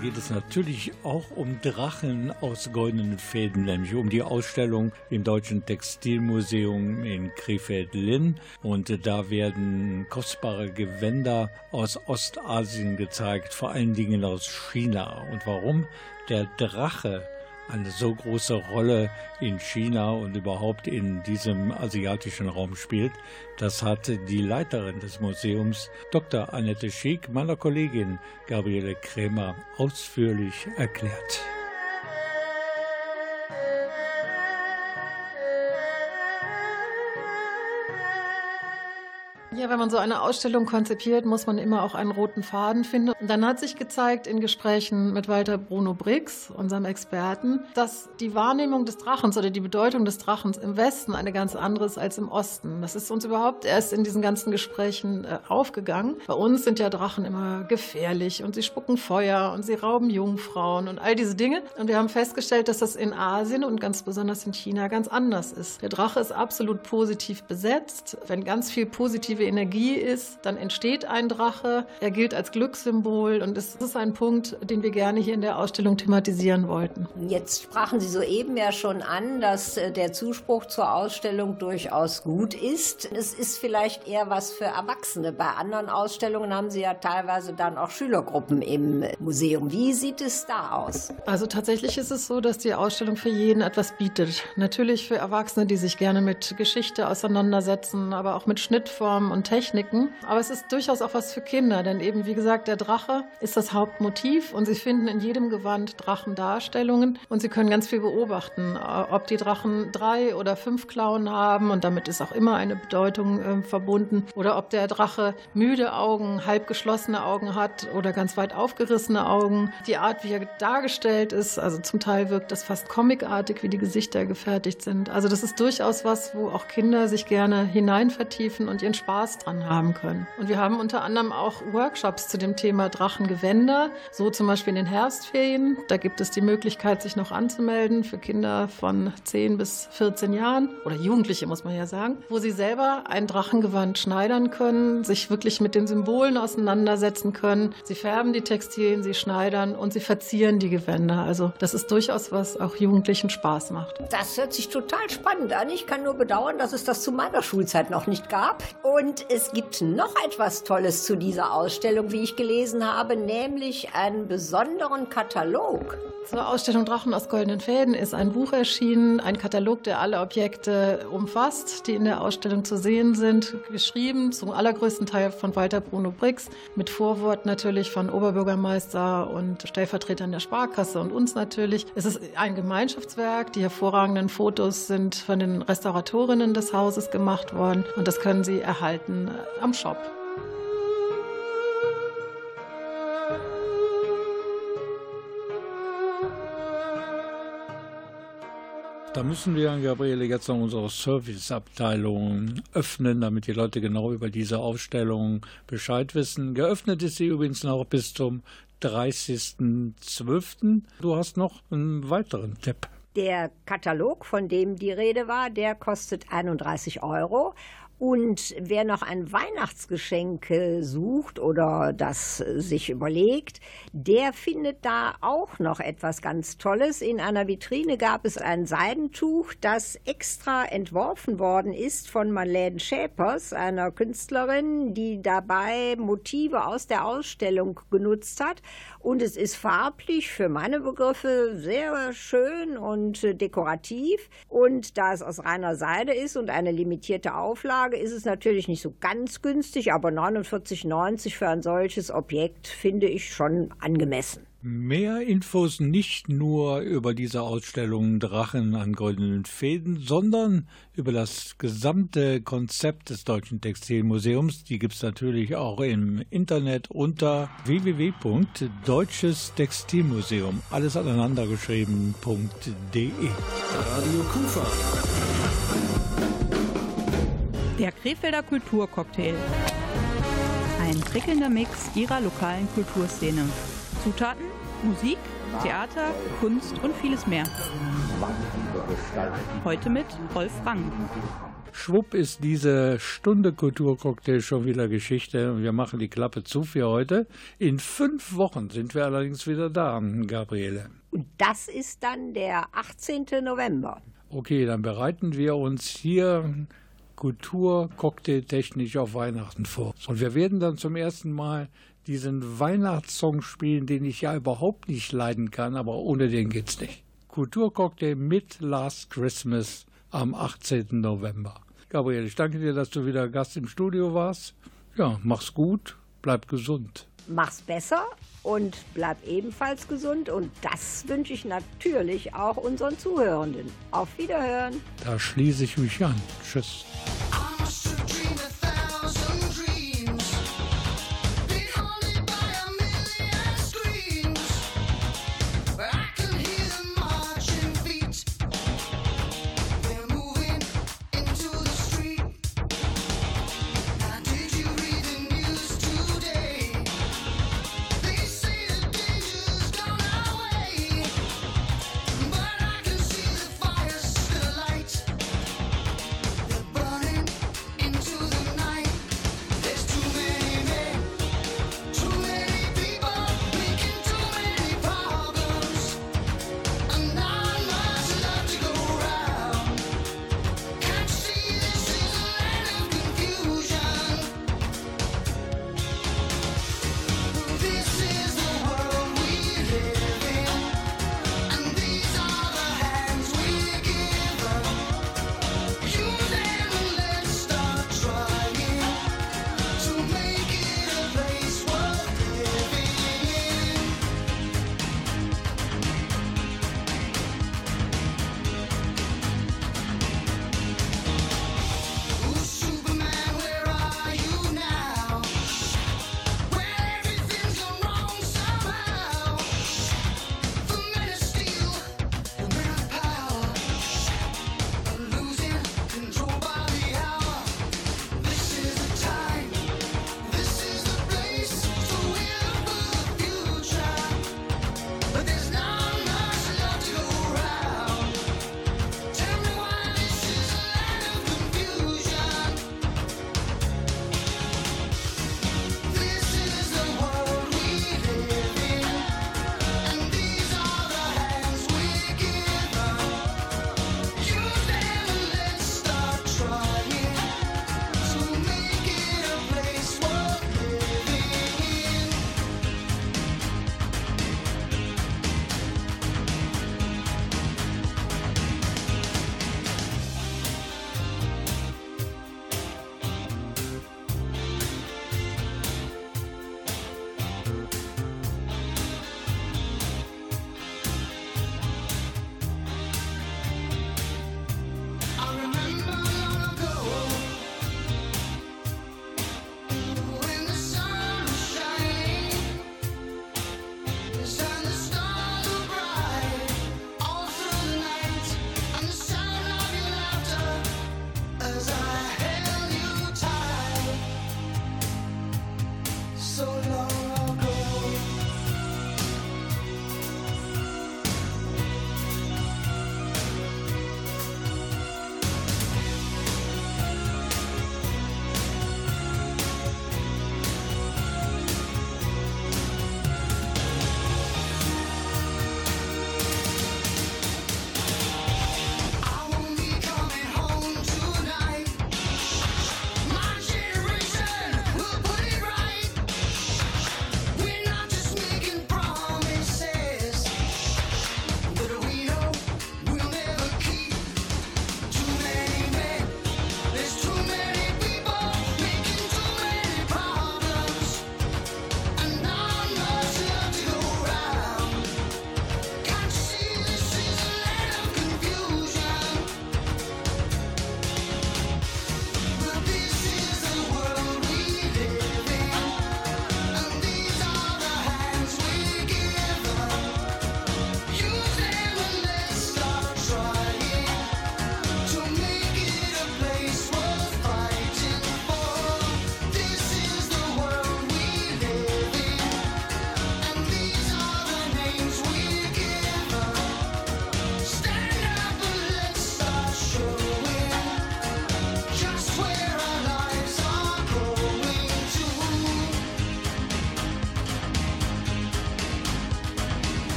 Geht es natürlich auch um Drachen aus goldenen Fäden, nämlich um die Ausstellung im Deutschen Textilmuseum in Krefeld-Linn. Und da werden kostbare Gewänder aus Ostasien gezeigt, vor allen Dingen aus China. Und warum der Drache eine so große Rolle in China und überhaupt in diesem asiatischen Raum spielt, das hat die Leiterin des Museums, Dr. Annette Schick, meiner Kollegin Gabriele Krämer ausführlich erklärt. Ja, wenn man so eine Ausstellung konzipiert, muss man immer auch einen roten Faden finden. Und dann hat sich gezeigt in Gesprächen mit Walter Bruno Briggs, unserem Experten, dass die Wahrnehmung des Drachens oder die Bedeutung des Drachens im Westen eine ganz andere ist als im Osten. Das ist uns überhaupt erst in diesen ganzen Gesprächen äh, aufgegangen. Bei uns sind ja Drachen immer gefährlich und sie spucken Feuer und sie rauben Jungfrauen und all diese Dinge. Und wir haben festgestellt, dass das in Asien und ganz besonders in China ganz anders ist. Der Drache ist absolut positiv besetzt. Wenn ganz viel positive Energie ist, dann entsteht ein Drache. Er gilt als Glückssymbol und es ist ein Punkt, den wir gerne hier in der Ausstellung thematisieren wollten. Jetzt sprachen Sie soeben ja schon an, dass äh, der Zuspruch zur Ausstellung durchaus gut ist. Es ist vielleicht eher was für Erwachsene. Bei anderen Ausstellungen haben Sie ja teilweise dann auch Schülergruppen im Museum. Wie sieht es da aus? Also tatsächlich ist es so, dass die Ausstellung für jeden etwas bietet. Natürlich für Erwachsene, die sich gerne mit Geschichte auseinandersetzen, aber auch mit Schnittformen und Techniken. Aber es ist durchaus auch was für Kinder, denn eben wie gesagt, der Drache ist das Hauptmotiv und Sie finden in jedem Gewand Drachendarstellungen und Sie können ganz viel beobachten, ob die Drachen drei oder fünf Klauen haben und damit ist auch immer eine Bedeutung äh, verbunden oder ob der Drache müde Augen, halb geschlossene Augen hat oder ganz weit aufgerissene Augen. Die Art, wie er dargestellt ist, also zum Teil wirkt das fast comicartig, wie die Gesichter gefertigt sind. Also das ist durchaus was, wo auch Kinder sich gerne hinein vertiefen und ihren Spaß dran haben können. Und wir haben unter anderem auch Workshops zu dem Thema Drachengewänder, so zum Beispiel in den Herbstferien. Da gibt es die Möglichkeit, sich noch anzumelden für Kinder von 10 bis 14 Jahren oder Jugendliche, muss man ja sagen, wo sie selber ein Drachengewand schneidern können, sich wirklich mit den Symbolen auseinandersetzen können. Sie färben die Textilien, sie schneidern und sie verzieren die Gewänder. Also das ist durchaus was auch Jugendlichen Spaß macht. Das hört sich total spannend an. Ich kann nur bedauern, dass es das zu meiner Schulzeit noch nicht gab. Und es gibt noch etwas Tolles zu dieser Ausstellung, wie ich gelesen habe, nämlich einen besonderen Katalog. Zur Ausstellung Drachen aus goldenen Fäden ist ein Buch erschienen, ein Katalog, der alle Objekte umfasst, die in der Ausstellung zu sehen sind, geschrieben zum allergrößten Teil von Walter Bruno Brix, mit Vorwort natürlich von Oberbürgermeister und Stellvertretern der Sparkasse und uns natürlich. Es ist ein Gemeinschaftswerk, die hervorragenden Fotos sind von den Restauratorinnen des Hauses gemacht worden und das können Sie erhalten am Shop. Da müssen wir, Gabriele, jetzt noch unsere Serviceabteilung öffnen, damit die Leute genau über diese Ausstellung Bescheid wissen. Geöffnet ist sie übrigens noch bis zum 30.12. Du hast noch einen weiteren Tipp. Der Katalog, von dem die Rede war, der kostet 31 Euro. Und wer noch ein Weihnachtsgeschenk sucht oder das sich überlegt, der findet da auch noch etwas ganz Tolles. In einer Vitrine gab es ein Seidentuch, das extra entworfen worden ist von Marlene Schäpers, einer Künstlerin, die dabei Motive aus der Ausstellung genutzt hat. Und es ist farblich für meine Begriffe sehr schön und dekorativ. Und da es aus reiner Seide ist und eine limitierte Auflage, ist es natürlich nicht so ganz günstig, aber 49,90 für ein solches Objekt finde ich schon angemessen. Mehr Infos nicht nur über diese Ausstellung Drachen an goldenen Fäden, sondern über das gesamte Konzept des Deutschen Textilmuseums. Die gibt es natürlich auch im Internet unter www.deutschestextilmuseum, alles aneinandergeschrieben.de. Radio Kufa. Der Krefelder Kulturcocktail. Ein prickelnder Mix ihrer lokalen Kulturszene. Zutaten, Musik, Theater, Kunst und vieles mehr. Heute mit Rolf Rang. Schwupp ist diese Stunde Kulturcocktail schon wieder Geschichte und wir machen die Klappe zu für heute. In fünf Wochen sind wir allerdings wieder da, Gabriele. Und das ist dann der 18. November. Okay, dann bereiten wir uns hier Kultur-Cocktail-technisch auf Weihnachten vor. Und wir werden dann zum ersten Mal diesen Weihnachtssong spielen, den ich ja überhaupt nicht leiden kann, aber ohne den geht's nicht. Kulturcocktail mit Last Christmas am 18. November. Gabriel, ich danke dir, dass du wieder Gast im Studio warst. Ja, mach's gut, bleib gesund. Mach's besser und bleib ebenfalls gesund. Und das wünsche ich natürlich auch unseren Zuhörenden. Auf Wiederhören. Da schließe ich mich an. Tschüss.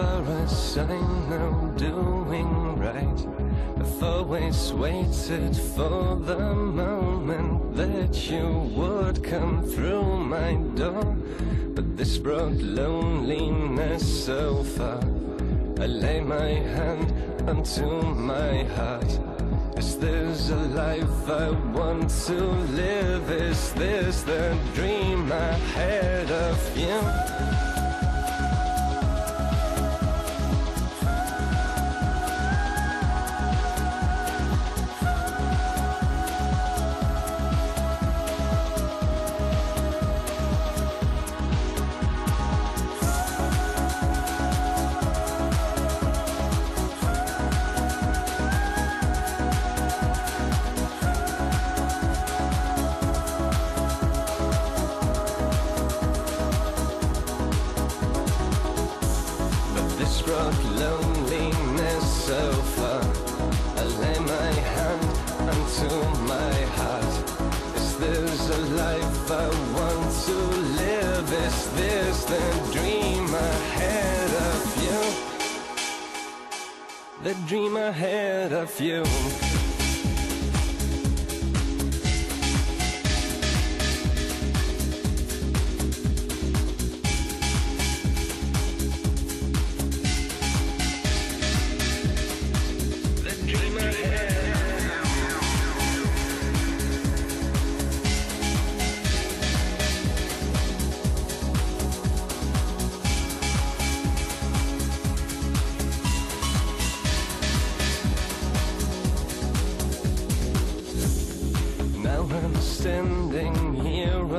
Far as I know, doing right. I've always waited for the moment that you would come through my door. But this brought loneliness so far. I lay my hand onto my heart. Is this a life I want to live? Is this the dream I had of you?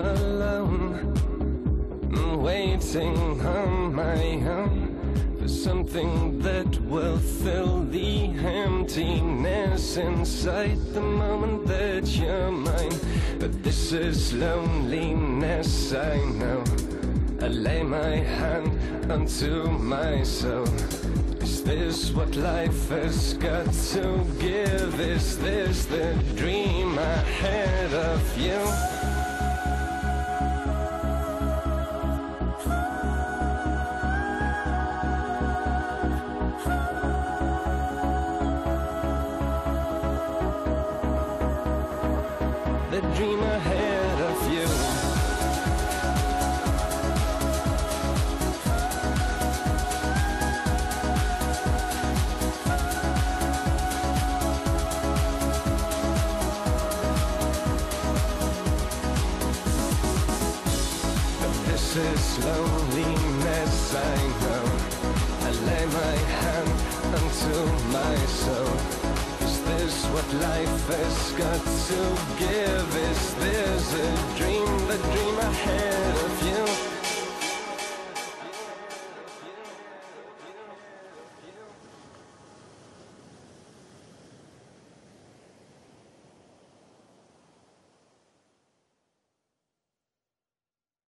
Alone, waiting on my own for something that will fill the emptiness inside the moment that you're mine. But this is loneliness, I know. I lay my hand onto my soul. Is this what life has got to give? Is this the dream I had of you?